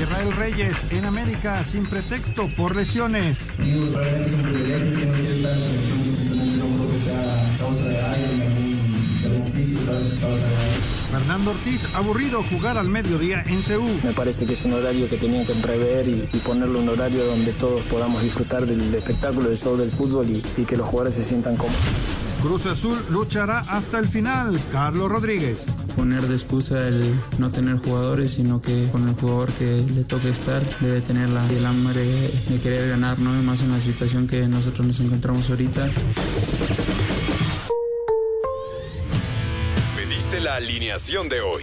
Israel Reyes en América sin pretexto por lesiones. Fernando Ortiz, aburrido jugar al mediodía en Seúl. Me parece que es un horario que tenía que rever y, y ponerle un horario donde todos podamos disfrutar del espectáculo, del show del fútbol y, y que los jugadores se sientan cómodos. Cruz Azul luchará hasta el final. Carlos Rodríguez. Poner de excusa el no tener jugadores, sino que con el jugador que le toque estar debe tener la, el hambre de querer ganar, ¿no? Y más en la situación que nosotros nos encontramos ahorita. Pediste la alineación de hoy.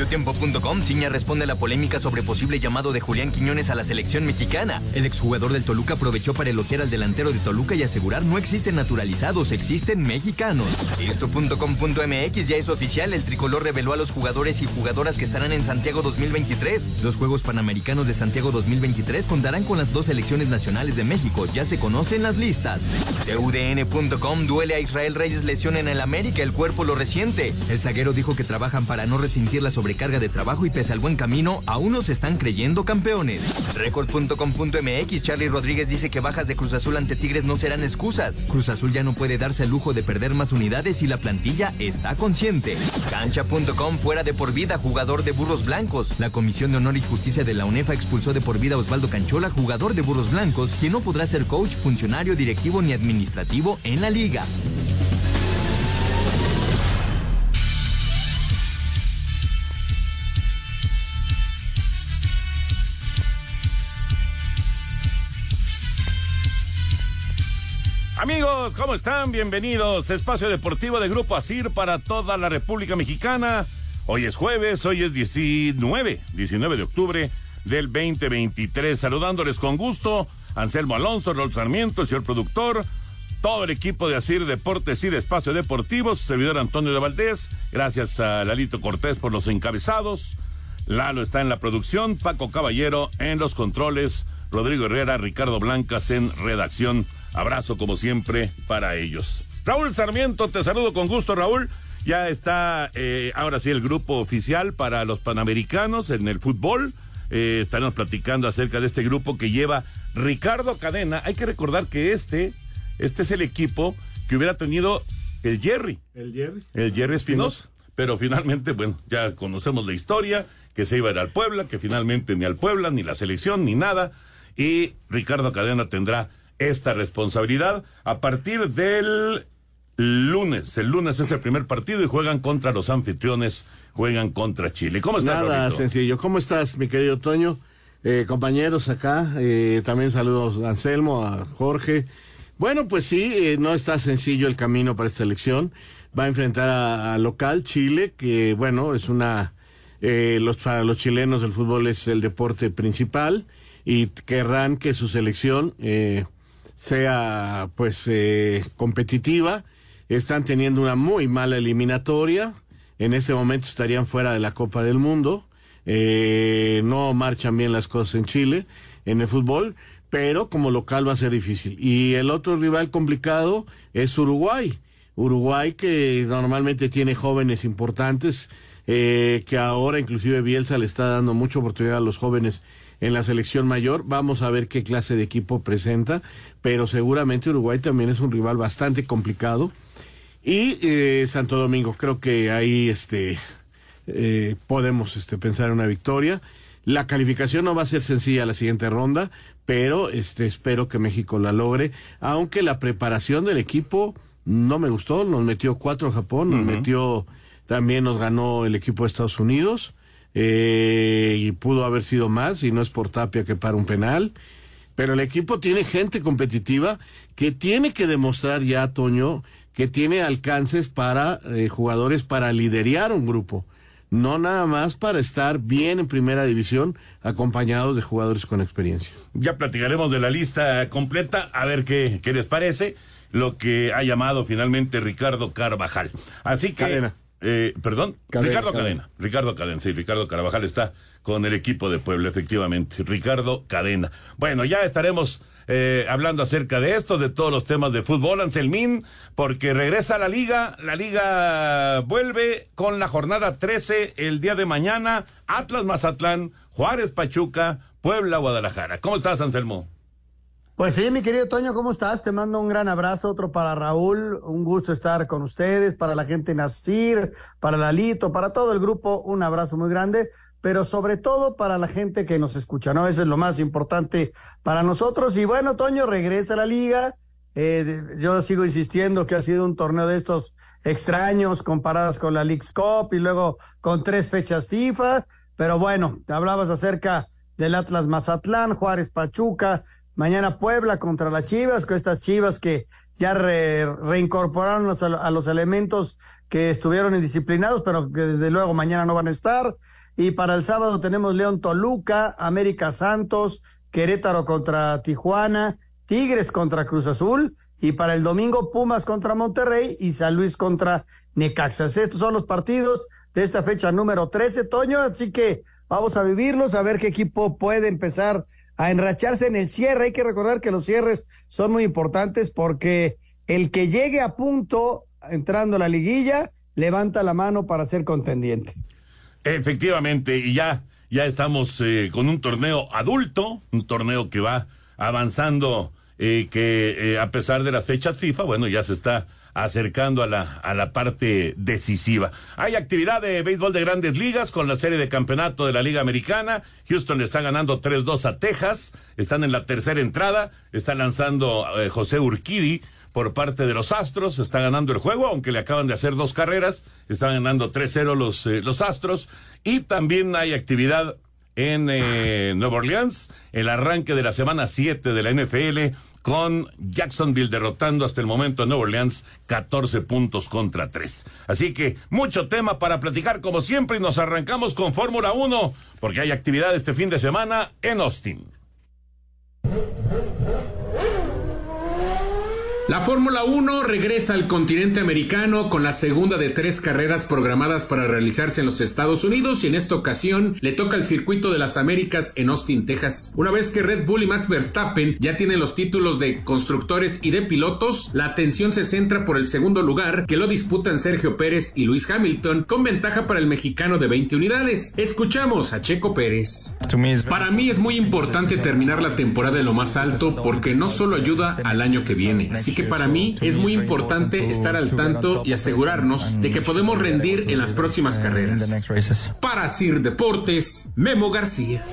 Mediotiempo.com, Ciña responde a la polémica sobre posible llamado de Julián Quiñones a la selección mexicana. El exjugador del Toluca aprovechó para elogiar al delantero de Toluca y asegurar no existen naturalizados, existen mexicanos. Esto.com.mx ya es oficial, el tricolor reveló a los jugadores y jugadoras que estarán en Santiago 2023. Los Juegos Panamericanos de Santiago 2023 contarán con las dos selecciones nacionales de México, ya se conocen las listas. TUDN.com duele a Israel Reyes lesión en el América, el cuerpo lo resiente. El zaguero dijo que trabajan para no resentir la sobrecarga de trabajo y pese al buen camino, aún no se están creyendo campeones. Record.com.mx, Charlie Rodríguez dice que bajas de Cruz Azul ante Tigres no serán excusas. Cruz Azul ya no puede darse el lujo de perder más unidades y la plantilla está consciente. Cancha.com, fuera de por vida, jugador de Burros Blancos. La Comisión de Honor y Justicia de la UNEFA expulsó de por vida a Osvaldo Canchola, jugador de Burros Blancos, quien no podrá ser coach, funcionario, directivo ni administrativo en la liga. Amigos, ¿cómo están? Bienvenidos. Espacio Deportivo de Grupo Asir para toda la República Mexicana. Hoy es jueves, hoy es 19, 19 de octubre del 2023. Saludándoles con gusto, Anselmo Alonso, Rol Sarmiento, el señor productor, todo el equipo de Asir Deportes y de Espacio Deportivo, su servidor Antonio de Valdés. Gracias a Lalito Cortés por los encabezados. Lalo está en la producción, Paco Caballero en los controles, Rodrigo Herrera, Ricardo Blancas en redacción. Abrazo como siempre para ellos. Raúl Sarmiento, te saludo con gusto, Raúl. Ya está eh, ahora sí el grupo oficial para los Panamericanos en el fútbol. Eh, estaremos platicando acerca de este grupo que lleva Ricardo Cadena. Hay que recordar que este, este es el equipo que hubiera tenido el Jerry. El Jerry. El Jerry Espinosa. Pero finalmente, bueno, ya conocemos la historia, que se iba a ir al Puebla, que finalmente ni al Puebla, ni la selección, ni nada. Y Ricardo Cadena tendrá esta responsabilidad a partir del lunes. El lunes es el primer partido y juegan contra los anfitriones, juegan contra Chile. ¿Cómo estás, Nada sencillo. ¿Cómo estás, mi querido Toño? Eh, compañeros acá, eh, también saludos a Anselmo, a Jorge. Bueno, pues sí, eh, no está sencillo el camino para esta elección. Va a enfrentar a, a local Chile, que bueno, es una... eh, los, para los chilenos el fútbol es el deporte principal y querrán que su selección eh, sea pues eh, competitiva. Están teniendo una muy mala eliminatoria. En este momento estarían fuera de la Copa del Mundo. Eh, no marchan bien las cosas en Chile, en el fútbol, pero como local va a ser difícil. Y el otro rival complicado es Uruguay. Uruguay que normalmente tiene jóvenes importantes, eh, que ahora inclusive Bielsa le está dando mucha oportunidad a los jóvenes en la selección mayor. Vamos a ver qué clase de equipo presenta, pero seguramente Uruguay también es un rival bastante complicado. Y eh, Santo Domingo, creo que ahí este, eh, podemos este, pensar en una victoria. La calificación no va a ser sencilla la siguiente ronda, pero este, espero que México la logre, aunque la preparación del equipo no me gustó, nos metió cuatro Japón, nos metió, también nos ganó el equipo de Estados Unidos, eh, y pudo haber sido más, y no es por Tapia que para un penal. pero el equipo tiene gente competitiva que tiene que demostrar ya, Toño, que tiene alcances para eh, jugadores para liderar un grupo, no nada más para estar bien en primera división acompañados de jugadores con experiencia. Ya platicaremos de la lista completa, a ver qué, qué les parece lo que ha llamado finalmente Ricardo Carvajal. Así que... Eh, perdón, Ricardo Cadena. Ricardo Cadena, sí, Ricardo Carvajal está con el equipo de Puebla, efectivamente. Ricardo Cadena. Bueno, ya estaremos eh, hablando acerca de esto, de todos los temas de fútbol, Anselmín, porque regresa a la liga, la liga vuelve con la jornada 13 el día de mañana, Atlas Mazatlán, Juárez Pachuca, Puebla Guadalajara. ¿Cómo estás, Anselmo? Pues sí, mi querido Toño, ¿cómo estás? Te mando un gran abrazo, otro para Raúl, un gusto estar con ustedes, para la gente Nacir, para Lalito, para todo el grupo, un abrazo muy grande, pero sobre todo para la gente que nos escucha, ¿no? Eso es lo más importante para nosotros. Y bueno, Toño, regresa a la liga. Eh, yo sigo insistiendo que ha sido un torneo de estos extraños comparados con la League's Cup y luego con tres fechas FIFA, pero bueno, te hablabas acerca del Atlas Mazatlán, Juárez Pachuca, Mañana Puebla contra las Chivas, con estas Chivas que ya reincorporaron a los elementos que estuvieron indisciplinados, pero que desde luego mañana no van a estar. Y para el sábado tenemos León Toluca, América Santos, Querétaro contra Tijuana, Tigres contra Cruz Azul. Y para el domingo Pumas contra Monterrey y San Luis contra Necaxas. Estos son los partidos de esta fecha número 13, Toño. Así que vamos a vivirlos, a ver qué equipo puede empezar a enracharse en el cierre. Hay que recordar que los cierres son muy importantes porque el que llegue a punto entrando a la liguilla levanta la mano para ser contendiente. Efectivamente, y ya, ya estamos eh, con un torneo adulto, un torneo que va avanzando, eh, que eh, a pesar de las fechas FIFA, bueno, ya se está acercando a la, a la parte decisiva. Hay actividad de béisbol de grandes ligas con la serie de campeonato de la Liga Americana. Houston le está ganando 3-2 a Texas. Están en la tercera entrada. Está lanzando eh, José Urquidi por parte de los Astros. Está ganando el juego, aunque le acaban de hacer dos carreras. Están ganando 3-0 los, eh, los Astros. Y también hay actividad en eh, Nueva Orleans, el arranque de la semana 7 de la NFL con Jacksonville derrotando hasta el momento a Nueva Orleans 14 puntos contra 3. Así que mucho tema para platicar como siempre y nos arrancamos con Fórmula 1 porque hay actividad este fin de semana en Austin. La Fórmula 1 regresa al continente americano con la segunda de tres carreras programadas para realizarse en los Estados Unidos y en esta ocasión le toca el circuito de las Américas en Austin, Texas. Una vez que Red Bull y Max Verstappen ya tienen los títulos de constructores y de pilotos, la atención se centra por el segundo lugar que lo disputan Sergio Pérez y Luis Hamilton con ventaja para el mexicano de 20 unidades. Escuchamos a Checo Pérez. Para mí es muy importante terminar la temporada en lo más alto porque no solo ayuda al año que viene, así que para mí es muy importante estar al tanto y asegurarnos de que podemos rendir en las próximas carreras. Para Sir Deportes, Memo García.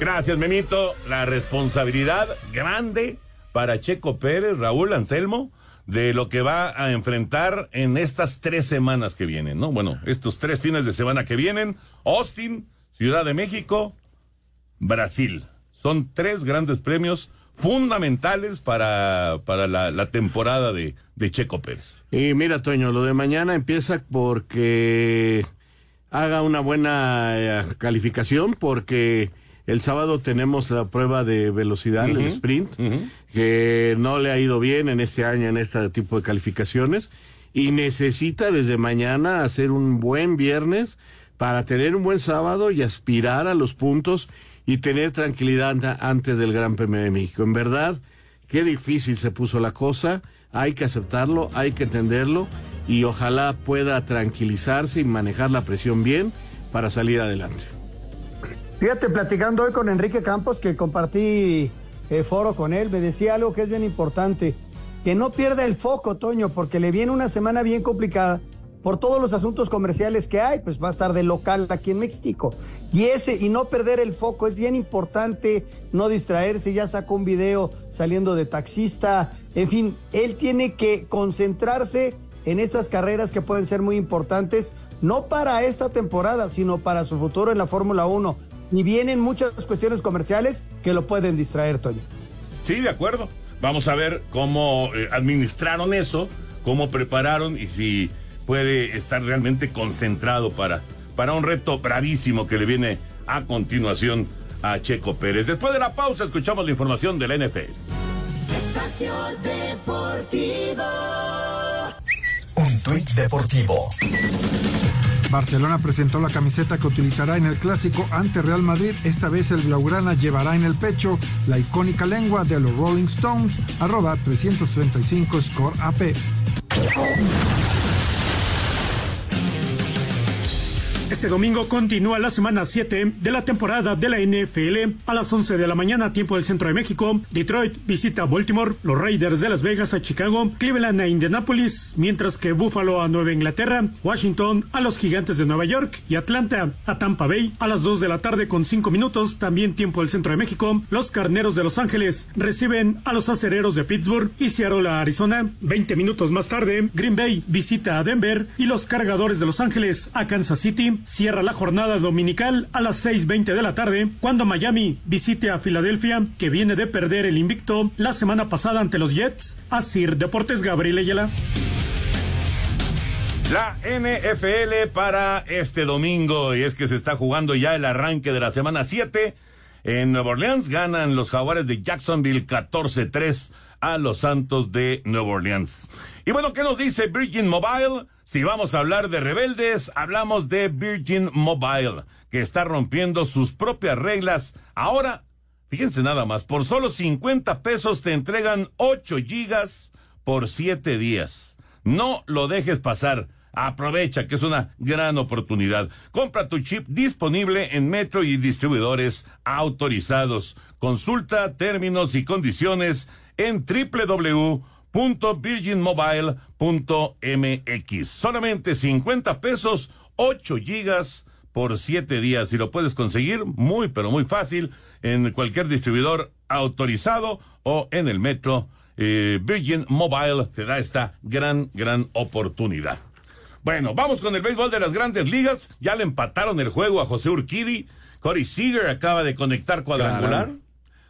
Gracias, Memito. La responsabilidad grande para Checo Pérez, Raúl Anselmo, de lo que va a enfrentar en estas tres semanas que vienen, ¿no? Bueno, estos tres fines de semana que vienen, Austin, Ciudad de México, Brasil. Son tres grandes premios fundamentales para, para la, temporada de, de, Checo Pérez. Y mira, Toño, lo de mañana empieza porque haga una buena eh, calificación, porque el sábado tenemos la prueba de velocidad, el sprint, que no le ha ido bien en este año en este tipo de calificaciones, y necesita desde mañana hacer un buen viernes para tener un buen sábado y aspirar a los puntos y tener tranquilidad antes del Gran Premio de México. En verdad, qué difícil se puso la cosa, hay que aceptarlo, hay que entenderlo y ojalá pueda tranquilizarse y manejar la presión bien para salir adelante. Fíjate, platicando hoy con Enrique Campos, que compartí eh, foro con él, me decía algo que es bien importante, que no pierda el foco, Toño, porque le viene una semana bien complicada por todos los asuntos comerciales que hay, pues va a estar de local aquí en México. Y ese, y no perder el foco, es bien importante no distraerse, ya sacó un video saliendo de taxista, en fin, él tiene que concentrarse en estas carreras que pueden ser muy importantes, no para esta temporada, sino para su futuro en la Fórmula 1. y vienen muchas cuestiones comerciales que lo pueden distraer, Toño. Sí, de acuerdo. Vamos a ver cómo eh, administraron eso, cómo prepararon y si puede estar realmente concentrado para, para un reto bravísimo que le viene a continuación a Checo Pérez. Después de la pausa escuchamos la información de la NFL. Espacio Deportivo. Un tuit deportivo. Barcelona presentó la camiseta que utilizará en el clásico ante Real Madrid. Esta vez el Blaugrana llevará en el pecho la icónica lengua de los Rolling Stones, arroba 365 Score AP. Este domingo continúa la semana 7 de la temporada de la NFL. A las 11 de la mañana, tiempo del centro de México, Detroit visita Baltimore, los Raiders de Las Vegas a Chicago, Cleveland a Indianapolis, mientras que Buffalo a Nueva Inglaterra, Washington a los Gigantes de Nueva York y Atlanta a Tampa Bay. A las 2 de la tarde con 5 minutos, también tiempo del centro de México, los Carneros de Los Ángeles reciben a los Acereros de Pittsburgh y Seattle a Arizona. 20 minutos más tarde, Green Bay visita a Denver y los Cargadores de Los Ángeles a Kansas City cierra la jornada dominical a las 6.20 de la tarde cuando Miami visite a Filadelfia, que viene de perder el invicto la semana pasada ante los Jets. A Sir Deportes Gabriel Ayala. La NFL para este domingo, y es que se está jugando ya el arranque de la semana 7. En Nueva Orleans ganan los jaguares de Jacksonville 14-3 a los Santos de Nueva Orleans. Y bueno, ¿qué nos dice Virgin Mobile? Si vamos a hablar de rebeldes, hablamos de Virgin Mobile, que está rompiendo sus propias reglas. Ahora, fíjense nada más, por solo 50 pesos te entregan 8 gigas por 7 días. No lo dejes pasar. Aprovecha que es una gran oportunidad. Compra tu chip disponible en Metro y distribuidores autorizados. Consulta términos y condiciones en www.virginmobile.mx. Solamente 50 pesos, 8 gigas por 7 días y lo puedes conseguir muy pero muy fácil en cualquier distribuidor autorizado o en el metro. Eh, Virgin Mobile te da esta gran, gran oportunidad. Bueno, vamos con el béisbol de las grandes ligas. Ya le empataron el juego a José Urquidi. Corey Seager acaba de conectar cuadrangular.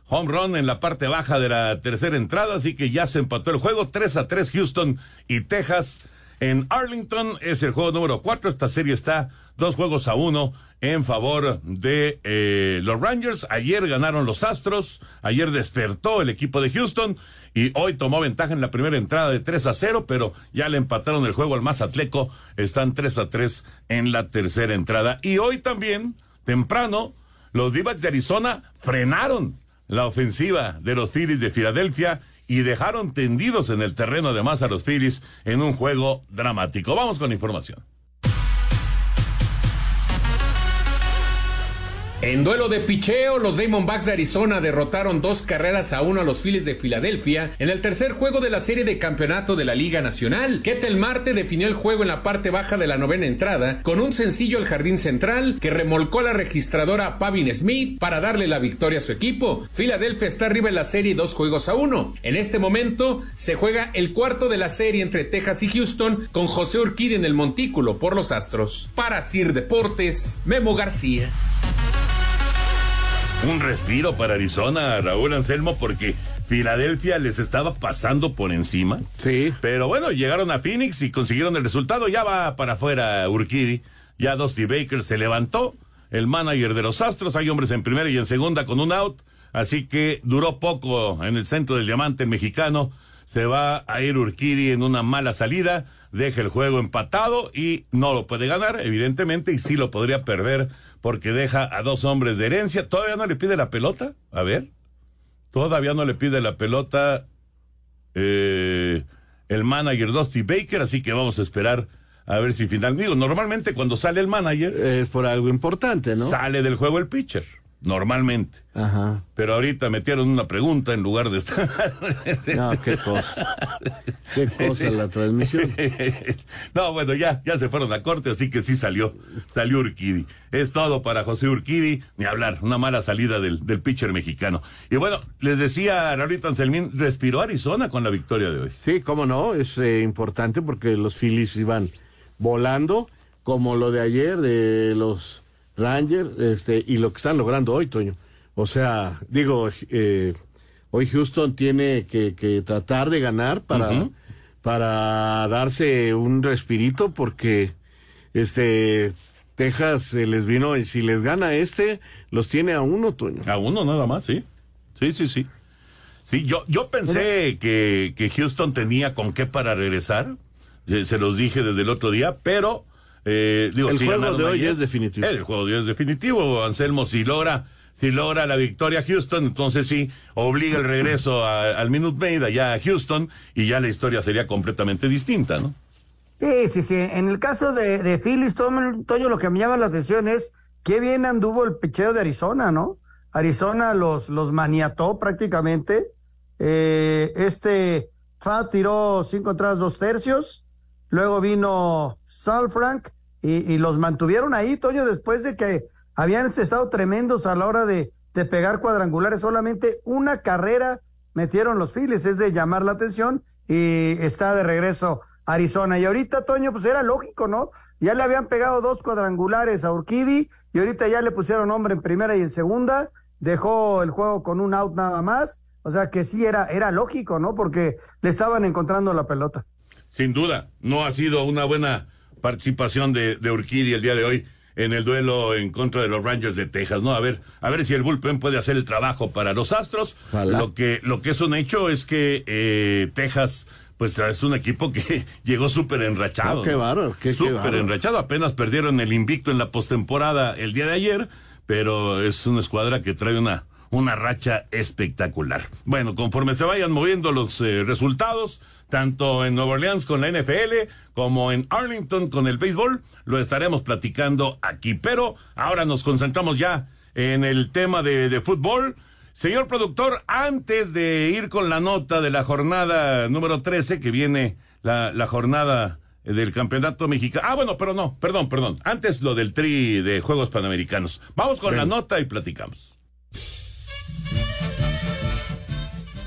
Home run en la parte baja de la tercera entrada, así que ya se empató el juego. 3 a 3 Houston y Texas. En Arlington es el juego número 4. Esta serie está dos juegos a uno en favor de eh, los Rangers. Ayer ganaron los Astros. Ayer despertó el equipo de Houston y hoy tomó ventaja en la primera entrada de 3 a 0, pero ya le empataron el juego al Mazatleco. Están 3 a 3 en la tercera entrada. Y hoy también, temprano, los d de Arizona frenaron la ofensiva de los Phillies de Filadelfia y dejaron tendidos en el terreno de más a los Phillies en un juego dramático. Vamos con información. En duelo de picheo, los Diamondbacks de Arizona derrotaron dos carreras a uno a los Phillies de Filadelfia en el tercer juego de la serie de campeonato de la Liga Nacional. Ketel Marte definió el juego en la parte baja de la novena entrada con un sencillo al jardín central que remolcó la registradora Pavin Smith para darle la victoria a su equipo. Filadelfia está arriba en la serie dos juegos a uno. En este momento se juega el cuarto de la serie entre Texas y Houston con José Urquidi en el montículo por los Astros. Para Sir Deportes, Memo García. Un respiro para Arizona, Raúl Anselmo, porque Filadelfia les estaba pasando por encima. Sí. Pero bueno, llegaron a Phoenix y consiguieron el resultado. Ya va para afuera Urquidi. Ya Dusty Baker se levantó. El manager de los Astros. Hay hombres en primera y en segunda con un out. Así que duró poco en el centro del diamante mexicano. Se va a ir Urquidi en una mala salida. Deja el juego empatado y no lo puede ganar, evidentemente, y sí lo podría perder porque deja a dos hombres de herencia. ¿Todavía no le pide la pelota? A ver. Todavía no le pide la pelota eh, el manager Dusty Baker, así que vamos a esperar a ver si final. Digo, normalmente cuando sale el manager. Es por algo importante, ¿no? Sale del juego el pitcher normalmente. Ajá. Pero ahorita metieron una pregunta en lugar de estar. No, qué cosa. Qué cosa la transmisión. no, bueno, ya, ya se fueron a corte, así que sí salió, salió Urquidi. Es todo para José Urquidi, ni hablar, una mala salida del, del pitcher mexicano. Y bueno, les decía ahorita Anselmín, respiró Arizona con la victoria de hoy. Sí, cómo no, es eh, importante porque los Phillies iban volando, como lo de ayer de los Rangers, este, y lo que están logrando hoy, Toño. O sea, digo, eh, hoy Houston tiene que, que, tratar de ganar para, para darse un respirito porque este Texas se les vino y si les gana este, los tiene a uno, Toño. A uno nada más, sí. Sí, sí, sí. Sí, yo, yo pensé que, que Houston tenía con qué para regresar. Se los dije desde el otro día, pero eh, digo, el juego de hoy es definitivo. El juego de hoy es definitivo. Anselmo, si logra, si logra la victoria Houston, entonces sí, obliga el regreso al Minute Maid allá a Houston y ya la historia sería completamente distinta, ¿no? Sí, sí, sí. En el caso de, de Phillies, Toño, lo que me llama la atención es qué bien anduvo el picheo de Arizona, ¿no? Arizona los, los maniató prácticamente. Eh, este Fa tiró cinco entradas, dos tercios. Luego vino Sal Frank y, los mantuvieron ahí, Toño, después de que habían estado tremendos a la hora de, de pegar cuadrangulares. Solamente una carrera metieron los Phillies, es de llamar la atención y está de regreso Arizona. Y ahorita, Toño, pues era lógico, ¿no? Ya le habían pegado dos cuadrangulares a Urquidi y ahorita ya le pusieron hombre en primera y en segunda. Dejó el juego con un out nada más. O sea que sí era, era lógico, ¿no? Porque le estaban encontrando la pelota. Sin duda, no ha sido una buena participación de, de Urquidi el día de hoy en el duelo en contra de los Rangers de Texas, ¿no? A ver, a ver si el bullpen puede hacer el trabajo para los Astros. Lo que, lo que es un hecho es que eh, Texas pues es un equipo que llegó súper enrachado. Oh, qué bárbaro, qué Súper enrachado. Apenas perdieron el invicto en la postemporada el día de ayer, pero es una escuadra que trae una, una racha espectacular. Bueno, conforme se vayan moviendo los eh, resultados, tanto en Nueva Orleans con la NFL como en Arlington con el béisbol, lo estaremos platicando aquí. Pero ahora nos concentramos ya en el tema de, de fútbol. Señor productor, antes de ir con la nota de la jornada número 13, que viene la, la jornada del campeonato mexicano. Ah, bueno, pero no, perdón, perdón. Antes lo del tri de Juegos Panamericanos. Vamos con la nota y platicamos.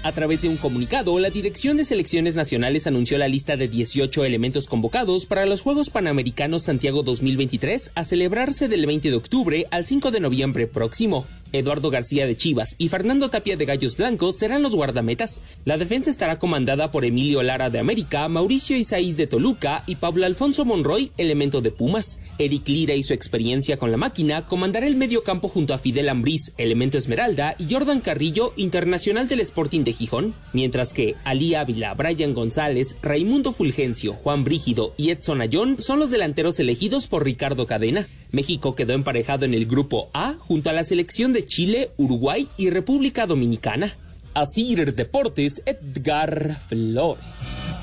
A través de un comunicado, la Dirección de Selecciones Nacionales anunció la lista de 18 elementos convocados para los Juegos Panamericanos Santiago 2023 a celebrarse del 20 de octubre al 5 de noviembre próximo. Eduardo García de Chivas y Fernando Tapia de Gallos Blancos serán los guardametas. La defensa estará comandada por Emilio Lara de América, Mauricio Isaías de Toluca y Pablo Alfonso Monroy, elemento de Pumas. Eric Lira y su experiencia con la máquina comandará el medio campo junto a Fidel Ambriz, elemento Esmeralda, y Jordan Carrillo, internacional del Sporting de Gijón, mientras que Ali Ávila, Brian González, Raimundo Fulgencio, Juan Brígido y Edson Ayón son los delanteros elegidos por Ricardo Cadena. México quedó emparejado en el grupo A junto a la selección de Chile, Uruguay y República Dominicana. Asir Deportes, Edgar Flores.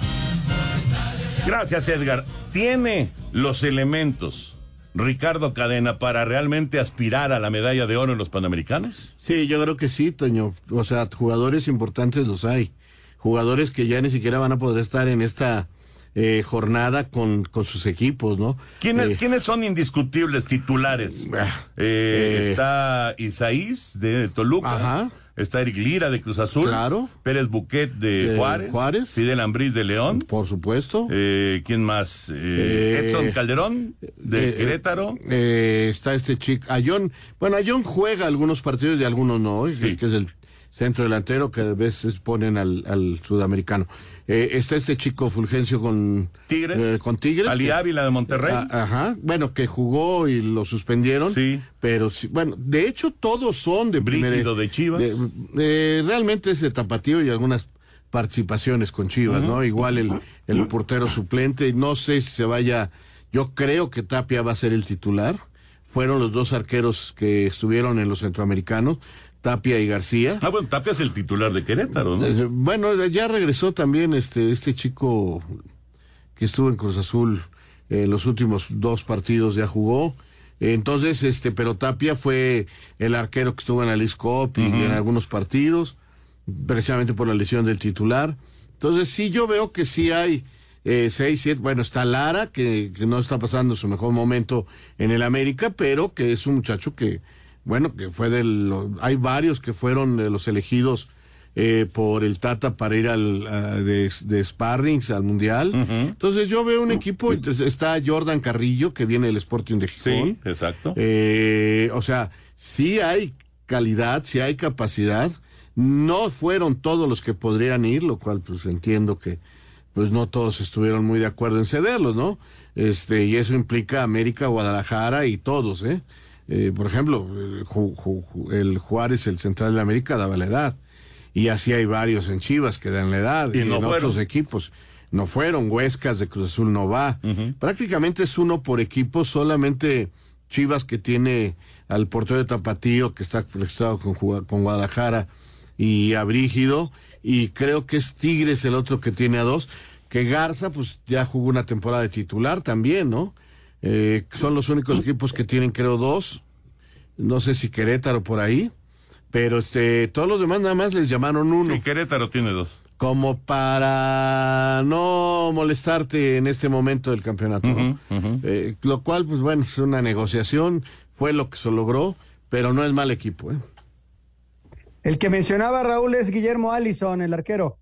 Gracias, Edgar. Tiene los elementos Ricardo Cadena para realmente aspirar a la medalla de oro en los Panamericanos? Sí, yo creo que sí, Toño. O sea, jugadores importantes los hay. Jugadores que ya ni siquiera van a poder estar en esta eh, jornada con, con sus equipos, ¿no? ¿Quiénes, Eh, ¿quiénes son indiscutibles titulares? Eh, eh, está Isaís de Toluca. Ajá. Está Eric Lira de Cruz Azul. Claro. Pérez Buquet de, Juárez. Juárez. Fidel Ambriz de León. Por supuesto. Eh, ¿Quién más? Eh, Edson Calderón de Querétaro. Está este chico, Ayón. Bueno, Ayón juega algunos partidos y algunos no, es- que es el centro delantero que a veces ponen al, al sudamericano. Eh, está este chico Fulgencio con Tigres. eh, con Tigres. Ali que- Ávila de Monterrey. Ah, ajá, bueno, que jugó y lo suspendieron. Sí. Pero sí, bueno, de hecho todos son de Brígido primera- de Chivas. de- eh, realmente es de Tapatío y algunas participaciones con Chivas, ¿no? Igual el, el portero suplente, no sé si se vaya, yo creo que Tapia va a ser el titular. Fueron los dos arqueros que estuvieron en los centroamericanos, Tapia y García. Ah, bueno, Tapia es el titular de Querétaro, ¿no? Eh, Bueno, ya regresó también este, este chico que estuvo en Cruz Azul en los últimos dos partidos, ya jugó. Entonces, este, pero Tapia fue el arquero que estuvo en Leagues Cup y en algunos partidos, precisamente por la lesión del titular. Entonces, sí, yo veo que sí hay eh, seis, siete, bueno, está Lara, que, que no está pasando su mejor momento en el América, pero que es un muchacho que, bueno, que fue de los, hay varios que fueron de los elegidos eh, por el Tata para ir al de, de, Sparrings al Mundial. Entonces yo veo un equipo, está Jordan Carrillo, que viene del Sporting de Gijón. Sí, exacto. Eh, o sea, sí hay calidad, sí hay capacidad. No fueron todos los que podrían ir, lo cual pues entiendo que pues no todos estuvieron muy de acuerdo en cederlos, ¿no? Este, y eso implica América, Guadalajara y todos, ¿eh? Eh por ejemplo, el Juárez, el Central de América, daba la edad. Y así hay varios en Chivas que dan la edad. Y, en otros equipos. No fueron, Huescas de Cruz Azul no va. Prácticamente es uno por equipo, solamente Chivas que tiene al portero de Tapatío, que está conectado con, con Guadalajara, y a Brígido, y creo que es Tigres el otro que tiene a dos, que Garza pues ya jugó una temporada de titular también, ¿no? Eh, son los únicos equipos que tienen creo dos, no sé si Querétaro por ahí, pero este todos los demás nada más les llamaron uno. Y Querétaro tiene dos. Como para no molestarte en este momento del campeonato, ¿no? Eh, lo cual pues bueno, es una negociación, fue lo que se logró, pero no es mal equipo, ¿eh? El que mencionaba Raúl es Guillermo Allison, el arquero.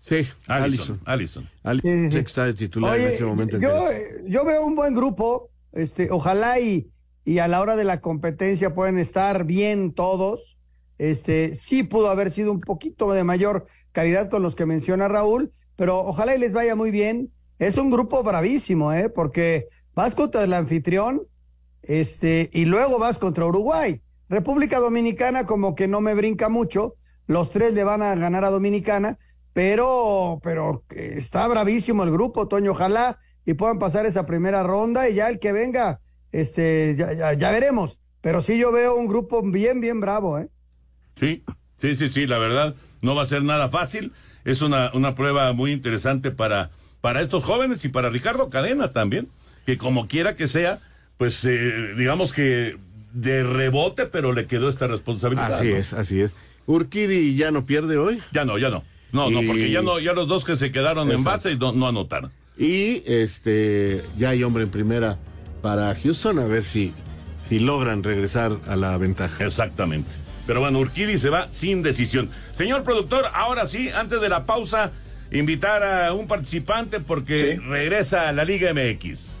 Sí, Allison. Allison. Allison. está de titular en este momento. Yo, yo, veo un buen grupo. Este, ojalá y, y a la hora de la competencia pueden estar bien todos. Este, sí pudo haber sido un poquito de mayor calidad con los que menciona Raúl, pero ojalá y les vaya muy bien. Es un grupo bravísimo, ¿eh? Porque vas contra el anfitrión, este, y luego vas contra Uruguay. República Dominicana como que no me brinca mucho, los tres le van a ganar a Dominicana, pero, pero está bravísimo el grupo, Toño, ojalá y puedan pasar esa primera ronda y ya el que venga, este, ya, ya, veremos. Pero sí yo veo un grupo bien, bien bravo, ¿eh? Sí, sí, sí, sí, la verdad, no va a ser nada fácil. Es una, una prueba muy interesante para, para estos jóvenes y para Ricardo Cadena también, que como quiera que sea, pues eh, digamos que de rebote, pero le quedó esta responsabilidad. Así es, así es. Urquidi ya no pierde hoy. Ya no, ya no. No, no, porque ya no, ya los dos que se quedaron en base no, no anotaron. Y este ya hay hombre en primera para Houston, a ver si, si logran regresar a la ventaja. Exactamente. Pero bueno, Urquidi se va sin decisión. Señor productor, ahora sí, antes de la pausa, invitar a un participante porque regresa a la Liga MX.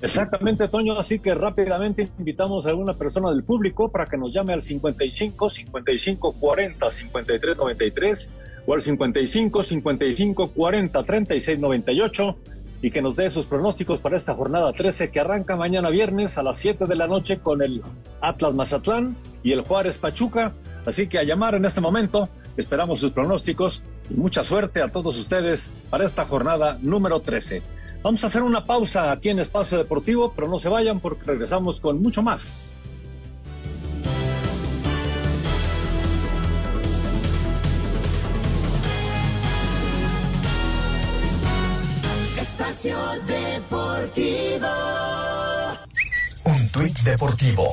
Exactamente, Toño. Así que rápidamente invitamos a alguna persona del público para que nos llame al 55 55 40 53 93 o al 55 55 40 36 98 y que nos dé sus pronósticos para esta jornada 13 que arranca mañana viernes a las 7 de la noche con el Atlas Mazatlán y el Juárez Pachuca. Así que a llamar en este momento, esperamos sus pronósticos y mucha suerte a todos ustedes para esta jornada número 13. Vamos a hacer una pausa aquí en Espacio Deportivo, pero no se vayan porque regresamos con mucho más. Espacio Deportivo. Un tuit deportivo.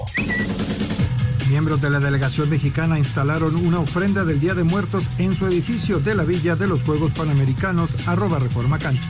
Miembros de la delegación mexicana instalaron una ofrenda del Día de Muertos en su edificio de la Villa de los Juegos Panamericanos, arroba Reforma Cancha.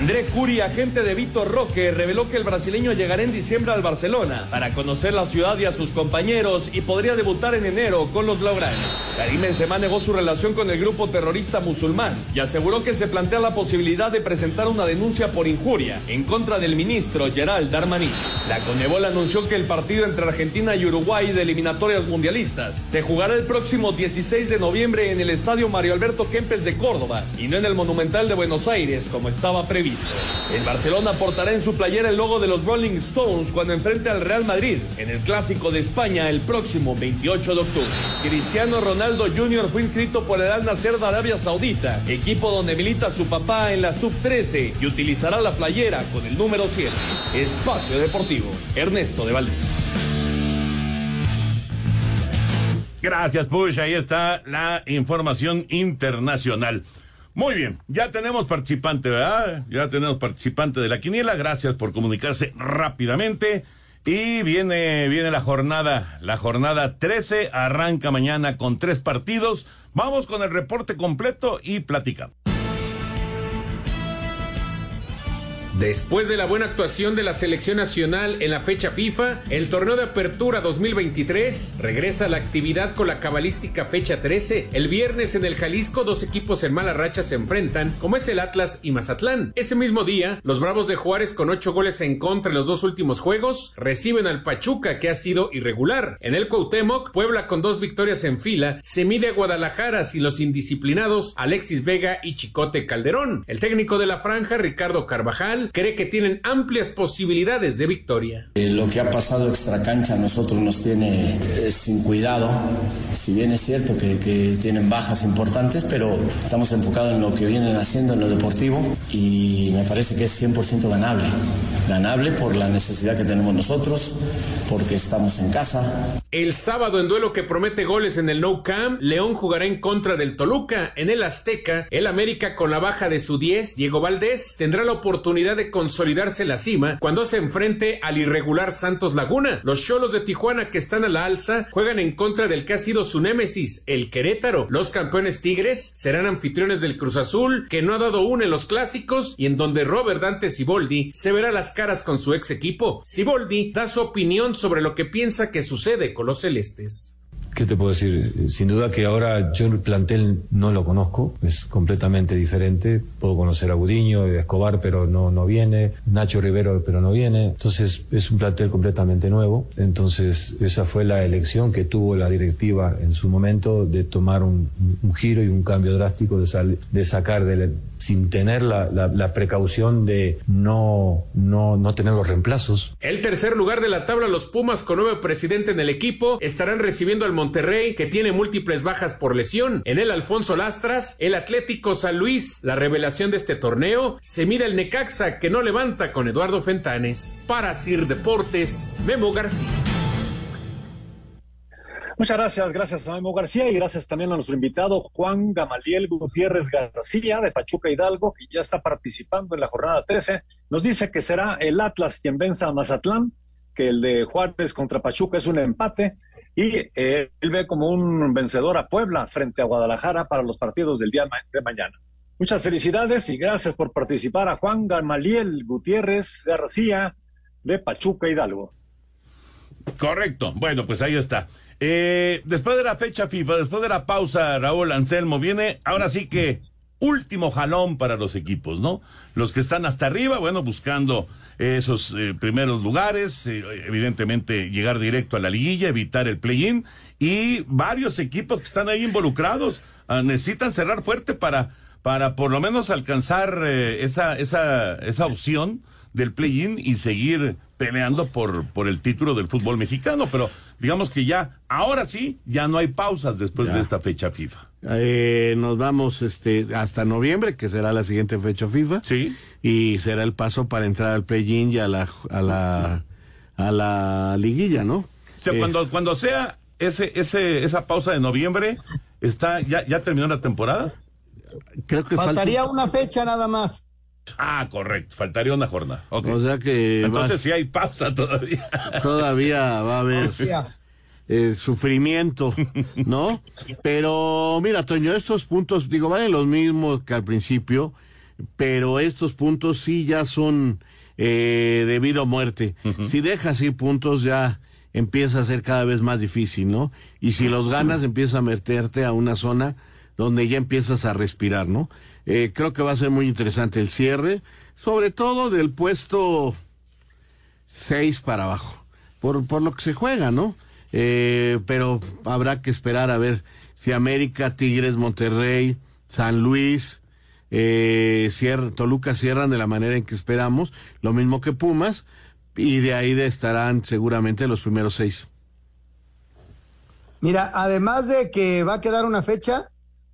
André Curi, agente de Vitor Roque, reveló que el brasileño llegará en diciembre al Barcelona para conocer la ciudad y a sus compañeros y podría debutar en enero con los Blaugrana. Karim Benzema negó su relación con el grupo terrorista musulmán y aseguró que se plantea la posibilidad de presentar una denuncia por injuria en contra del ministro Gerald Darmanin. La Conebol anunció que el partido entre Argentina y Uruguay de eliminatorias mundialistas se jugará el próximo 16 de noviembre en el Estadio Mario Alberto Kempes de Córdoba y no en el Monumental de Buenos Aires como estaba previsto. El Barcelona portará en su playera el logo de los Rolling Stones cuando enfrente al Real Madrid en el Clásico de España el próximo 28 de octubre. Cristiano Ronaldo Jr. fue inscrito por el Al Nasser de Arabia Saudita, equipo donde milita su papá en la Sub-13 y utilizará la playera con el número 7. Espacio Deportivo, Ernesto de Valdés. Gracias, Push. Ahí está la información internacional. Muy bien, ya tenemos participante, ¿verdad? Ya tenemos participante de la quiniela. Gracias por comunicarse rápidamente. Y viene, viene la jornada, la jornada 13, arranca mañana con tres partidos. Vamos con el reporte completo y platicamos. Después de la buena actuación de la selección nacional en la fecha FIFA, el torneo de apertura 2023 regresa a la actividad con la cabalística fecha 13. El viernes en el Jalisco dos equipos en mala racha se enfrentan, como es el Atlas y Mazatlán. Ese mismo día, los Bravos de Juárez con ocho goles en contra en los dos últimos juegos reciben al Pachuca que ha sido irregular. En el Cuauhtémoc, Puebla con dos victorias en fila se mide a Guadalajara sin los indisciplinados Alexis Vega y Chicote Calderón. El técnico de la franja, Ricardo Carvajal, cree que tienen amplias posibilidades de victoria. Eh, lo que ha pasado extra cancha a nosotros nos tiene eh, sin cuidado, si bien es cierto que, que, tienen bajas importantes, pero estamos enfocados en lo que vienen haciendo en lo deportivo y me parece que es 100% ganable. Ganable por la necesidad que tenemos nosotros, porque estamos en casa. El sábado en duelo que promete goles en el No Camp, León jugará en contra del Toluca. En el Azteca, el América con la baja de su 10, Diego Valdés, tendrá la oportunidad de consolidarse la cima cuando se enfrente al irregular Santos Laguna. Los Cholos de Tijuana que están a la alza juegan en contra del que ha sido su némesis, el Querétaro. Los campeones Tigres serán anfitriones del Cruz Azul, que no ha dado una en los clásicos y en donde Robert Dante Siboldi se verá las caras con su ex equipo. Siboldi da su opinión sobre lo que piensa que sucede con los celestes. ¿Qué te puedo decir? Sin duda que ahora yo el plantel no lo conozco, es completamente diferente. Puedo conocer a Gudiño, Escobar, pero no, no viene, Nacho Rivero, pero no viene. Entonces es un plantel completamente nuevo. Entonces esa fue la elección que tuvo la directiva en su momento de tomar un, un giro y un cambio drástico de, sal, de sacar del, sin tener la, la, precaución de no, no, no tener los reemplazos. El tercer lugar de la tabla, los Pumas con nuevo presidente en el equipo, estarán recibiendo al Monterrey, que tiene múltiples bajas por lesión. En el Alfonso Lastras, el Atlético San Luis, la revelación de este torneo, se mira el Necaxa, que no levanta con Eduardo Fentanes. Para Sir Deportes, Memo García. Muchas gracias, gracias a Memo García y gracias también a nuestro invitado Juan Gamaliel Gutiérrez García de Pachuca Hidalgo, que ya está participando en la jornada 13. Nos dice que será el Atlas quien venza a Mazatlán, que el de Juárez contra Pachuca es un empate y eh, él ve como un vencedor a Puebla frente a Guadalajara para los partidos del día de mañana. Muchas felicidades y gracias por participar a Juan Gamaliel Gutiérrez García de Pachuca Hidalgo. Correcto. Bueno, pues ahí está. Eh, después de la fecha FIFA, después de la pausa, Raúl Anselmo, viene ahora sí que último jalón para los equipos, ¿no? Los que están hasta arriba, bueno, buscando esos eh, primeros lugares, eh, evidentemente llegar directo a la liguilla, evitar el play-in, y varios equipos que están ahí involucrados uh, necesitan cerrar fuerte para, para por lo menos alcanzar eh, esa, esa, esa opción del play-in y seguir peleando por, por el título del fútbol mexicano, pero digamos que ya, ahora sí, ya no hay pausas después Ya. de esta fecha FIFA. Eh, nos vamos este hasta noviembre, que será la siguiente fecha FIFA. Sí. Y será el paso para entrar al play-in y a la, a la, a la liguilla, ¿no? O sea, Eh, cuando, cuando sea ese, ese, esa pausa de noviembre, está, ya, ya terminó la temporada. Creo que Faltaría una fecha nada más. Ah, correcto, faltaría una jornada. Ok. O sea que Entonces sí hay pausa todavía. todavía va a haber eh, sufrimiento, ¿no? Pero mira, Toño, estos puntos, digo, valen los mismos que al principio, pero estos puntos sí ya son eh, de vida o muerte. Si dejas ir puntos ya empieza a ser cada vez más difícil, ¿no? Y si los ganas empieza a meterte a una zona donde ya empiezas a respirar, ¿no? Eh, creo que va a ser muy interesante el cierre, sobre todo del puesto seis para abajo, por, por lo que se juega, ¿no? Eh, pero habrá que esperar a ver si América, Tigres, Monterrey, San Luis, eh, Toluca cierran de la manera en que esperamos, lo mismo que Pumas, y de ahí estarán seguramente los primeros seis. Mira, además de que va a quedar una fecha,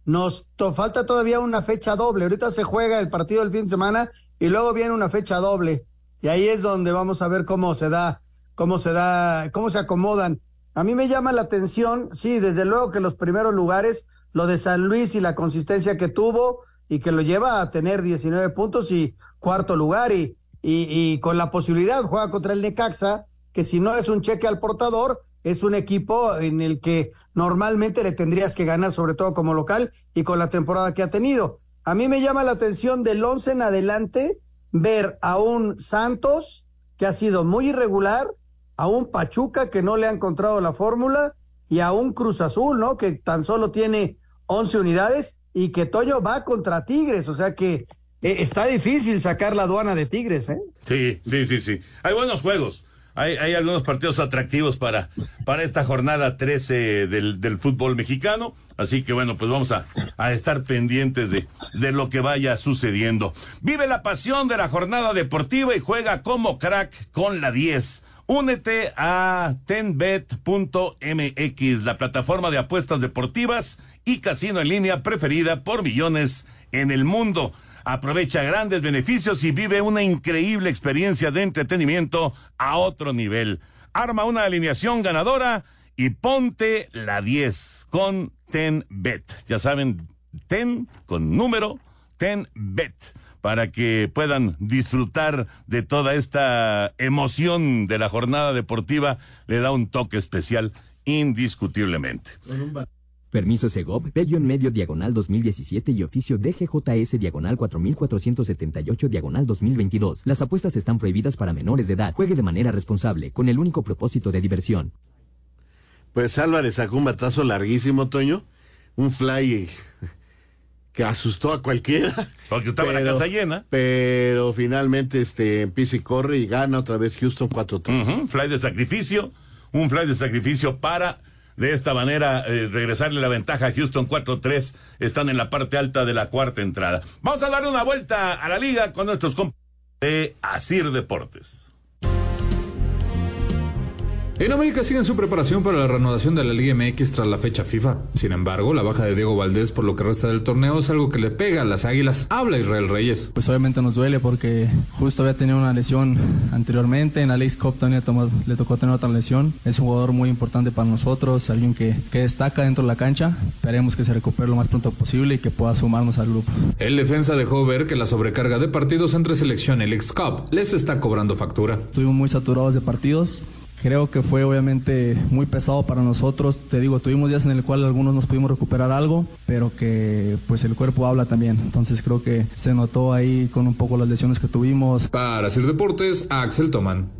nos to- falta todavía una fecha doble. Ahorita se juega el partido del fin de semana y luego viene una fecha doble. Y ahí es donde vamos a ver cómo se da, cómo se da, cómo se acomodan. A mí me llama la atención, sí, desde luego que los primeros lugares, lo de San Luis y la consistencia que tuvo y que lo lleva a tener 19 puntos y cuarto lugar y, y, y con la posibilidad juega contra el Necaxa, que si no es un cheque al portador, es un equipo en el que normalmente le tendrías que ganar, sobre todo como local y con la temporada que ha tenido. A mí me llama la atención del 11 en adelante, ver a un Santos que ha sido muy irregular, a un Pachuca que no le ha encontrado la fórmula y a un Cruz Azul, ¿no? Que tan solo tiene 11 unidades y que Toño va contra Tigres, o sea que eh, está difícil sacar la aduana de Tigres, ¿eh? Sí, sí, sí, sí. Hay buenos juegos. Hay, hay algunos partidos atractivos para, para esta jornada 13 del, del fútbol mexicano. Así que bueno, pues vamos a, a estar pendientes de, de lo que vaya sucediendo. Vive la pasión de la jornada deportiva y juega como crack con la 10. Únete a tenbet.mx, la plataforma de apuestas deportivas y casino en línea preferida por millones en el mundo. Aprovecha grandes beneficios y vive una increíble experiencia de entretenimiento a otro nivel. Arma una alineación ganadora y ponte la 10 con TenBet. Ya saben, Ten con número, TenBet para que puedan disfrutar de toda esta emoción de la jornada deportiva, le da un toque especial indiscutiblemente. Permiso Segov, Bello en medio diagonal 2017 y oficio DGJS diagonal 4478 diagonal 2022. Las apuestas están prohibidas para menores de edad. Juegue de manera responsable, con el único propósito de diversión. Pues Álvarez sacó un batazo larguísimo, Toño. Un fly que asustó a cualquiera. Porque estaba pero, la casa llena. Pero finalmente este, empieza y corre y gana otra vez Houston 4-3. Uh -huh. Fly de sacrificio, un fly de sacrificio para de esta manera eh, regresarle la ventaja a Houston 4-3. Están en la parte alta de la cuarta entrada. Vamos a darle una vuelta a la liga con nuestros compañeros de Asir Deportes. En América siguen su preparación para la reanudación de la Liga MX tras la fecha FIFA. Sin embargo, la baja de Diego Valdés por lo que resta del torneo es algo que le pega a las Águilas. Habla Israel Reyes. Pues obviamente nos duele porque justo había tenido una lesión anteriormente. En la League Cup también le tocó tener otra lesión. Es un jugador muy importante para nosotros, alguien que, que destaca dentro de la cancha. Esperemos que se recupere lo más pronto posible y que pueda sumarnos al grupo. El defensa dejó ver que la sobrecarga de partidos entre selección y League Cup les está cobrando factura. Estuvimos muy saturados de partidos. Creo que fue obviamente muy pesado para nosotros. Te digo, tuvimos días en el cual algunos nos pudimos recuperar algo, pero que pues el cuerpo habla también. Entonces creo que se notó ahí con un poco las lesiones que tuvimos. Para hacer deportes, Axel Toman.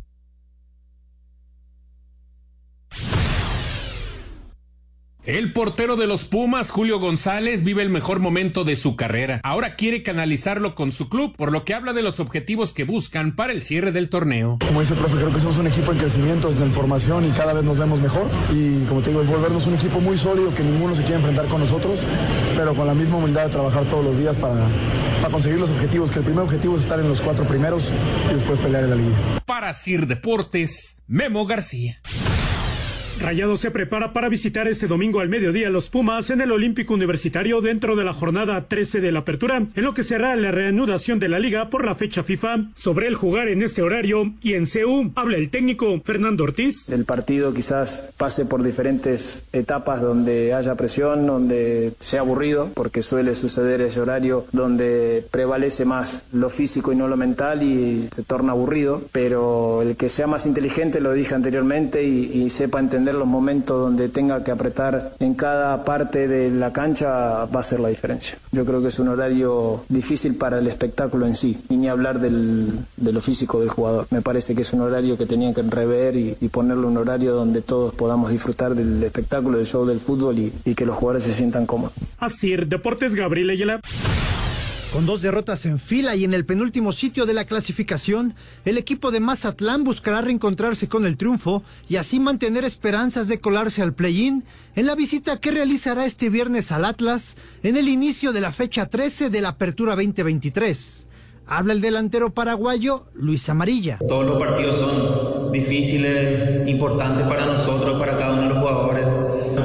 El portero de los Pumas, Julio González, vive el mejor momento de su carrera. Ahora quiere canalizarlo con su club, por lo que habla de los objetivos que buscan para el cierre del torneo. Como dice el profe, creo que somos un equipo en crecimiento, en formación y cada vez nos vemos mejor. Y como te digo, es volvernos un equipo muy sólido que ninguno se quiere enfrentar con nosotros, pero con la misma humildad de trabajar todos los días para, para conseguir los objetivos, que el primer objetivo es estar en los cuatro primeros y después pelear en la liga. Para Sir Deportes, Memo García. Rayado se prepara para visitar este domingo al mediodía los Pumas en el Olímpico Universitario dentro de la jornada 13 de la apertura, en lo que será la reanudación de la liga por la fecha FIFA. Sobre el jugar en este horario y en CEU, habla el técnico Fernando Ortiz. El partido quizás pase por diferentes etapas donde haya presión, donde sea aburrido, porque suele suceder ese horario donde prevalece más lo físico y no lo mental y se torna aburrido, pero el que sea más inteligente, lo dije anteriormente, y, y sepa entender los momentos donde tenga que apretar en cada parte de la cancha va a ser la diferencia. Yo creo que es un horario difícil para el espectáculo en sí, y ni hablar del, de lo físico del jugador. Me parece que es un horario que tenían que rever y, y ponerle un horario donde todos podamos disfrutar del espectáculo, del show del fútbol y, y que los jugadores se sientan cómodos. Así, Deportes Gabriel Ayala. Con dos derrotas en fila y en el penúltimo sitio de la clasificación, el equipo de Mazatlán buscará reencontrarse con el triunfo y así mantener esperanzas de colarse al play-in en la visita que realizará este viernes al Atlas en el inicio de la fecha 13 de la Apertura 2023. Habla el delantero paraguayo Luis Amarilla. Todos los partidos son difíciles, importantes para nosotros, para cada uno de los jugadores.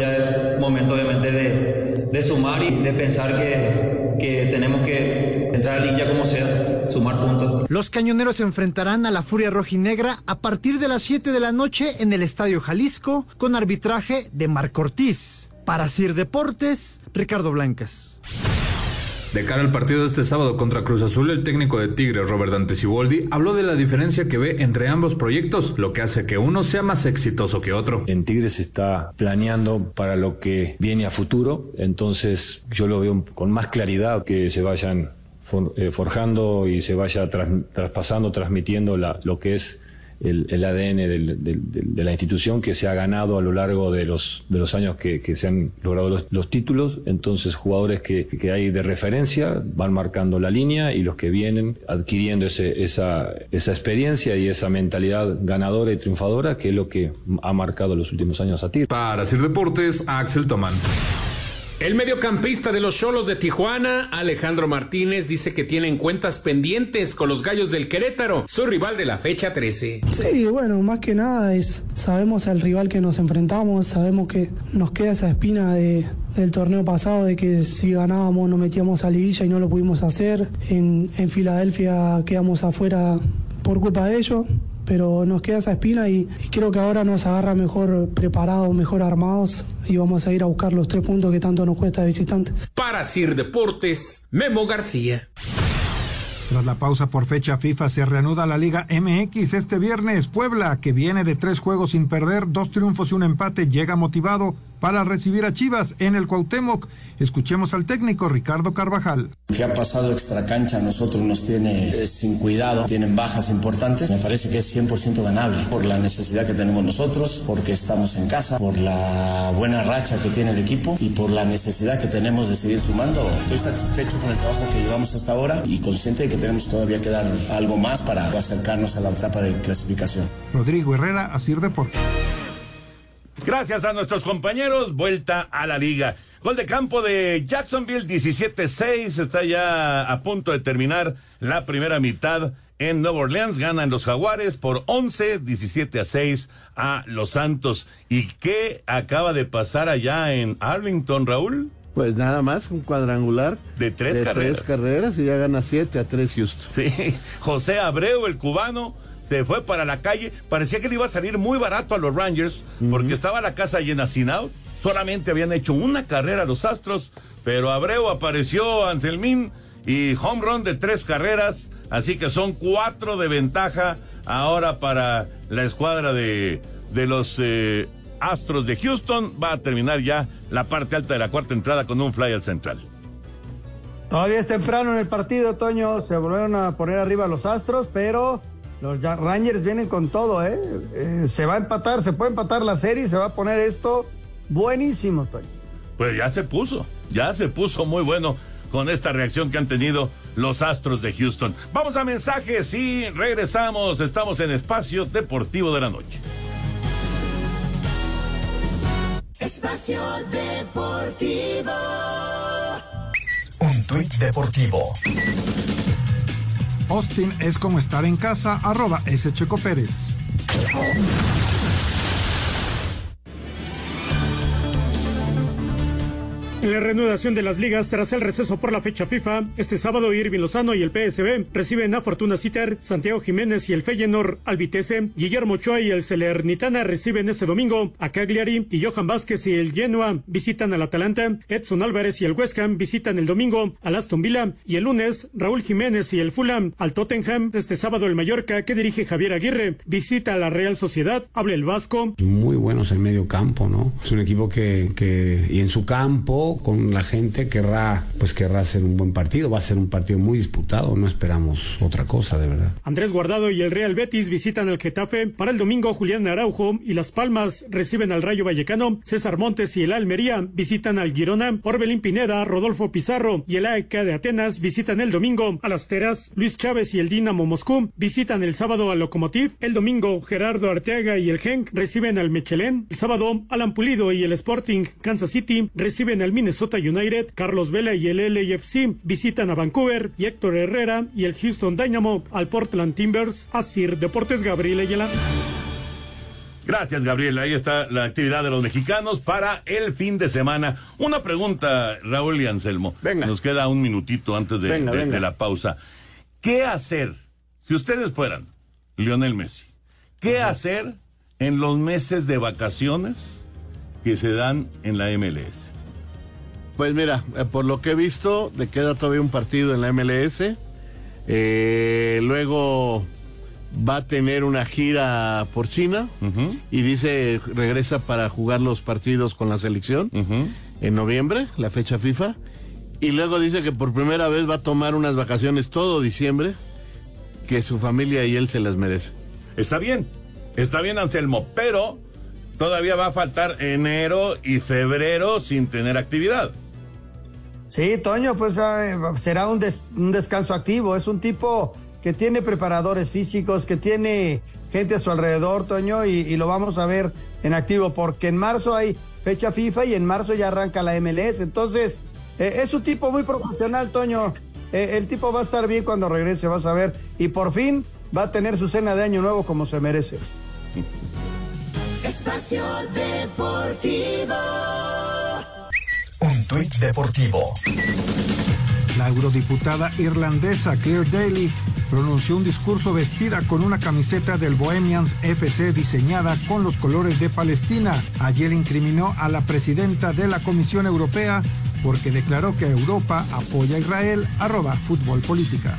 Ya es momento obviamente de, de sumar y de pensar que, que tenemos que entrar a línea como sea, sumar puntos. Los cañoneros se enfrentarán a la Furia Rojinegra a partir de las 7 de la noche en el Estadio Jalisco con arbitraje de Marco Ortiz. Para Sir Deportes, Ricardo Blancas. De cara al partido de este sábado contra Cruz Azul, el técnico de Tigres, Robert Dante Siboldi, habló de la diferencia que ve entre ambos proyectos, lo que hace que uno sea más exitoso que otro. En Tigres está planeando para lo que viene a futuro, entonces yo lo veo con más claridad que se vayan eh, forjando y se vaya traspasando, transmitiendo la, lo que es el, ADN de la institución que se ha ganado a lo largo de los, de los años que, se han logrado los, títulos. Entonces, jugadores que, hay de referencia van marcando la línea y los que vienen adquiriendo ese, esa, esa experiencia y esa mentalidad ganadora y triunfadora que es lo que ha marcado los últimos años a ti. Para hacer deportes, Axel Tomán. El mediocampista de los Cholos de Tijuana, Alejandro Martínez, dice que tienen cuentas pendientes con los Gallos del Querétaro, su rival de la fecha 13. Sí, bueno, más que nada es, sabemos al rival que nos enfrentamos, sabemos que nos queda esa espina de, del torneo pasado de que si ganábamos nos metíamos a liguilla y no lo pudimos hacer. En, en Filadelfia quedamos afuera por culpa de ellos pero nos queda esa espina y, creo que ahora nos agarra mejor preparados, mejor armados y vamos a ir a buscar los tres puntos que tanto nos cuesta de visitante. Para Sir Deportes, Memo García. Tras la pausa por fecha FIFA se reanuda la Liga MX este viernes. Puebla, que viene de tres juegos sin perder, dos triunfos y un empate, llega motivado para recibir a Chivas en el Cuauhtémoc. Escuchemos al técnico Ricardo Carvajal. que ha pasado extra cancha a nosotros nos tiene eh, sin cuidado, tienen bajas importantes. Me parece que es 100% ganable por la necesidad que tenemos nosotros, porque estamos en casa, por la buena racha que tiene el equipo y por la necesidad que tenemos de seguir sumando. Estoy satisfecho con el trabajo que llevamos hasta ahora y consciente de que tenemos todavía que dar algo más para acercarnos a la etapa de clasificación. Rodrigo Herrera, Asir Deportes. Gracias a nuestros compañeros, vuelta a la liga. Gol de campo de Jacksonville, 17-6. Está ya a punto de terminar la primera mitad en Nueva Orleans. Ganan los Jaguares por 11, 17 a 6 a los Santos. ¿Y qué acaba de pasar allá en Arlington, Raúl? Pues nada más, un cuadrangular. De tres de carreras. Tres carreras y ya gana 7 a 3 Houston. Sí, José Abreu, el cubano se fue para la calle. Parecía que le iba a salir muy barato a los Rangers porque estaba la casa llena sin out. Solamente habían hecho una carrera los Astros, pero Abreu apareció Anselmín y home run de tres carreras, así que son cuatro de ventaja ahora para la escuadra de, de los eh, Astros de Houston. Va a terminar ya la parte alta de la cuarta entrada con un fly al central. Todavía es temprano en el partido, Toño. Se volvieron a poner arriba los Astros, pero los Rangers vienen con todo, ¿eh? ¿eh? Se va a empatar, se puede empatar la serie y se va a poner esto buenísimo, Toño. Pues ya se puso, ya se puso muy bueno con esta reacción que han tenido los Astros de Houston. Vamos a mensajes y regresamos. Estamos en Espacio Deportivo de la Noche. Espacio Deportivo. Un tuit deportivo. Austin es como estar en casa, arroba S. Checo Pérez. En la reanudación de las ligas tras el receso por la fecha FIFA, este sábado Irving Lozano y el PSB reciben a Fortuna Citer, Santiago Jiménez y el Feyenoord al Vitesse, Guillermo Ochoa y el Celernitana reciben este domingo a Cagliari y Johan Vázquez y el Genoa visitan al Atalanta, Edson Álvarez y el West Ham visitan el domingo al Aston Villa y el lunes Raúl Jiménez y el Fulham al Tottenham, este sábado el Mallorca que dirige Javier Aguirre visita a la Real Sociedad, habla el Vasco. Muy buenos en medio campo, ¿no? Es un equipo que, que y en su campo con la gente querrá, pues querrá hacer un buen partido. Va a ser un partido muy disputado. No esperamos otra cosa, de verdad. Andrés Guardado y el Real Betis visitan el Getafe. Para el domingo, Julián Araujo y Las Palmas reciben al Rayo Vallecano. César Montes y el Almería visitan al Girona. Orbelín Pineda, Rodolfo Pizarro y el AEK de Atenas visitan el domingo a Las Teras. Luis Chávez y el Dinamo Moscú visitan el sábado al Lokomotiv. El domingo, Gerardo Arteaga y el Genk reciben al Mechelén. El sábado, Alan Pulido y el Sporting Kansas City reciben al Minnesota United, Carlos Vela y el LAFC visitan a Vancouver y Héctor Herrera y el Houston Dynamo al Portland Timbers. Así Deportes Gabriel Ayala. Gracias, Gabriel. Ahí está la actividad de los mexicanos para el fin de semana. Una pregunta, Raúl y Anselmo. Venga. Nos queda un minutito antes de, Venga, de- venga. de la pausa. ¿Qué hacer si ustedes fueran Lionel Messi? ¿Qué hacer en los meses de vacaciones que se dan en la MLS? Pues mira, eh, por lo que he visto, le queda todavía un partido en la MLS. Eh, luego va a tener una gira por China y dice regresa para jugar los partidos con la selección en noviembre, la fecha FIFA. Y luego dice que por primera vez va a tomar unas vacaciones todo diciembre, que su familia y él se las merece. Está bien, está bien Anselmo, pero todavía va a faltar enero y febrero sin tener actividad. Sí, Toño, pues eh, será un, un descanso activo. Es un tipo que tiene preparadores físicos, que tiene gente a su alrededor, Toño, y, y lo vamos a ver en activo, porque en marzo hay fecha FIFA y en marzo ya arranca la MLS. Entonces, eh, es un tipo muy profesional, Toño. Eh, el tipo va a estar bien cuando regrese, vas a ver. Y por fin va a tener su cena de año nuevo como se merece. Espacio Deportivo. Deportivo. La eurodiputada irlandesa Claire Daly pronunció un discurso vestida con una camiseta del Bohemians FC diseñada con los colores de Palestina. Ayer incriminó a la presidenta de la Comisión Europea porque declaró que Europa apoya a Israel. Arroba fútbol política.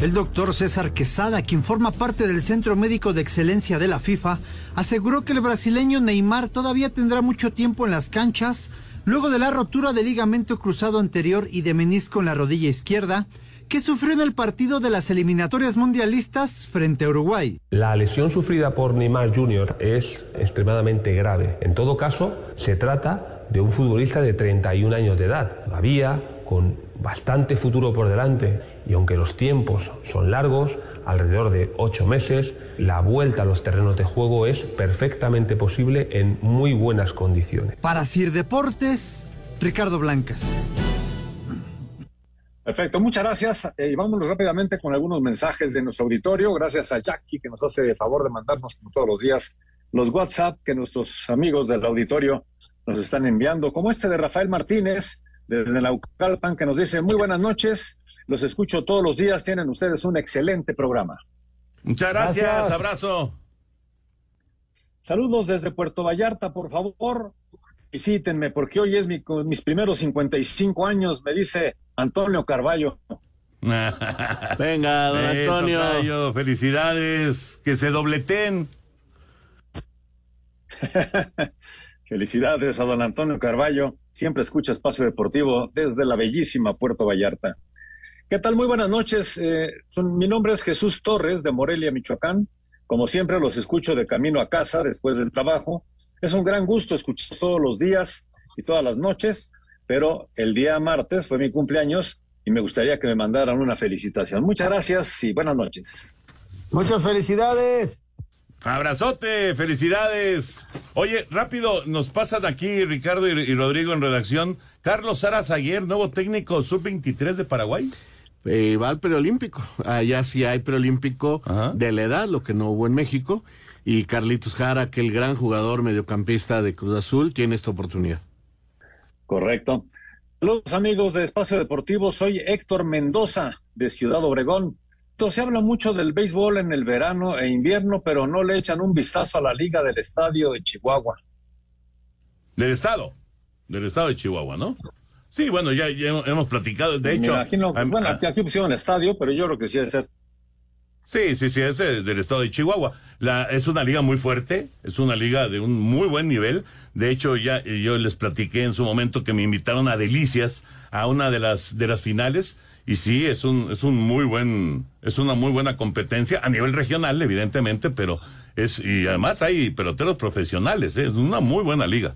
El doctor César Quesada, quien forma parte del Centro Médico de Excelencia de la FIFA, aseguró que el brasileño Neymar todavía tendrá mucho tiempo en las canchas luego de la rotura del ligamento cruzado anterior y de menisco en la rodilla izquierda que sufrió en el partido de las eliminatorias mundialistas frente a Uruguay. La lesión sufrida por Neymar Jr. es extremadamente grave. En todo caso, se trata de un futbolista de 31 años de edad, todavía con bastante futuro por delante y aunque los tiempos son largos, alrededor de 8 meses, la vuelta a los terrenos de juego es perfectamente posible en muy buenas condiciones. Para Sir Deportes, Ricardo Blancas. Perfecto, muchas gracias. Eh, y vámonos rápidamente con algunos mensajes de nuestro auditorio. Gracias a Jackie que nos hace el favor de mandarnos como todos los días los WhatsApp que nuestros amigos del auditorio nos están enviando, como este de Rafael Martínez desde Naucalpan que nos dice muy buenas noches, los escucho todos los días, tienen ustedes un excelente programa. Muchas gracias, Gracias. abrazo. Saludos desde Puerto Vallarta, por favor. Visítenme porque hoy es mi, mis primeros 55 años, me dice Antonio Carballo. Venga, don Antonio. tocayo, felicidades, que se dobleten. Felicidades a don Antonio Carballo. Siempre escucha Espacio Deportivo desde la bellísima Puerto Vallarta. ¿Qué tal? Muy buenas noches. Eh, son- mi nombre es Jesús Torres de Morelia, Michoacán. Como siempre, los escucho de camino a casa después del trabajo. Es un gran gusto escuchar todos los días y todas las noches, pero el día martes fue mi cumpleaños y me gustaría que me mandaran una felicitación. Muchas gracias y buenas noches. Muchas felicidades. Abrazote, felicidades. Oye, rápido, nos pasan aquí Ricardo y, y Rodrigo en redacción. Carlos Saras ayer, nuevo técnico sub-23 de Paraguay. Eh, va al preolímpico. Allá sí hay preolímpico de la edad, lo que no hubo en México. Y Carlitos Jara, que el gran jugador mediocampista de Cruz Azul, tiene esta oportunidad. Correcto. Saludos amigos de Espacio Deportivo, soy Héctor Mendoza de Ciudad Obregón. Entonces, se habla mucho del béisbol en el verano e invierno, pero no le echan un vistazo a la liga del estadio de Chihuahua. Del estado, del estado de Chihuahua, ¿no? Sí, bueno, ya, ya hemos- platicado, de hecho... imagino, bueno, aquí, aquí pusieron estadio, pero yo creo que sí debe ser. Sí, sí, sí, es de- del estado de Chihuahua. La, es una liga muy fuerte, es una liga de un muy buen nivel. De hecho, ya eh, yo les platiqué en su momento que me invitaron a Delicias a una de las de las finales y sí, es un es un muy buen es una muy buena competencia a nivel regional, evidentemente, pero es y además hay peloteros profesionales, ¿eh? es una muy buena liga.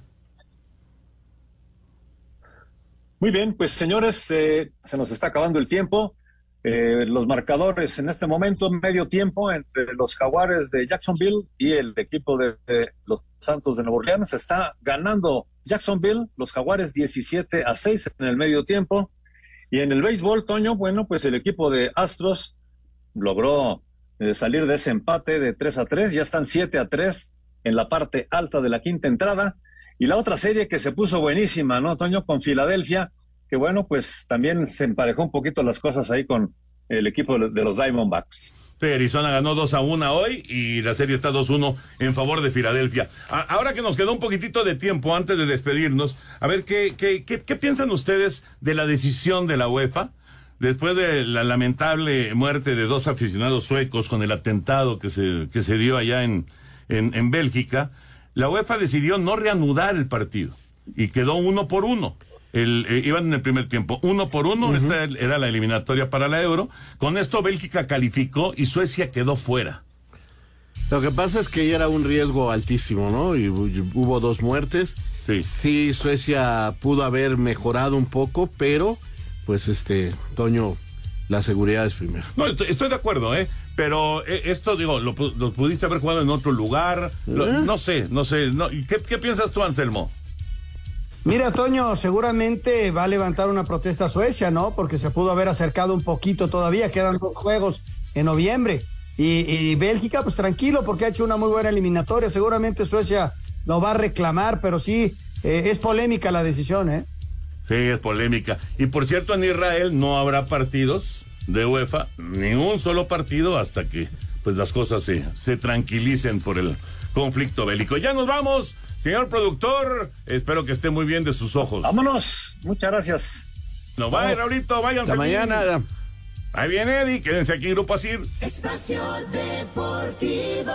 Muy bien, pues señores, eh, se nos está acabando el tiempo. Eh, los marcadores en este momento, medio tiempo entre los Jaguares de Jacksonville y el equipo de, los Santos de Nueva Orleans. Está ganando Jacksonville, los Jaguares 17 a 6 en el medio tiempo. Y en el béisbol, Toño, bueno, pues el equipo de Astros logró eh, salir de ese empate de 3 a 3. Ya están 7 a 3 en la parte alta de la quinta entrada. Y la otra serie que se puso buenísima, ¿no, Toño? Con Filadelfia, que bueno, pues también se emparejó un poquito las cosas ahí con el equipo de los Diamondbacks. Sí, Arizona ganó 2 a 1 hoy y la serie está 2-1 en favor de Filadelfia. Ahora que nos quedó un poquitito de tiempo antes de despedirnos, a ver, ¿qué, qué, qué, qué piensan ustedes de la decisión de la UEFA? Después de la lamentable muerte de dos aficionados suecos con el atentado que se, que se dio allá en, en Bélgica, la UEFA decidió no reanudar el partido y quedó uno por uno. El, eh, iban en el primer tiempo, uno por uno, esta era la eliminatoria para la Euro. Con esto Bélgica calificó y Suecia quedó fuera. Lo que pasa es que ya era un riesgo altísimo, ¿no? Y hu- hubo dos muertes. Sí. Suecia pudo haber mejorado un poco, pero pues este, Toño, la seguridad es primero. No, estoy, estoy de acuerdo, ¿eh? Pero eh, esto, digo, lo, pu- lo pudiste haber jugado en otro lugar. lo- ¿Eh? no sé, no sé. No, ¿y ¿qué, ¿Qué piensas tú, Anselmo? Mira, Toño, seguramente va a levantar una protesta a Suecia, ¿no? Porque se pudo haber acercado un poquito todavía, quedan dos juegos en noviembre. Y, y Bélgica, pues tranquilo, porque ha hecho una muy buena eliminatoria. Seguramente Suecia lo va a reclamar, pero sí, eh, es polémica la decisión, ¿eh? Sí, es polémica. Y por cierto, en Israel no habrá partidos de UEFA, ni un solo partido hasta que pues las cosas se, se tranquilicen por el conflicto bélico. Ya nos vamos, señor productor. Espero que esté muy bien de sus ojos. Vámonos. Muchas gracias. No vaya, Raulito, váyanse. Hasta mañana. Ahí viene Eddie, quédense aquí, Grupo Asir. Espacio Deportivo.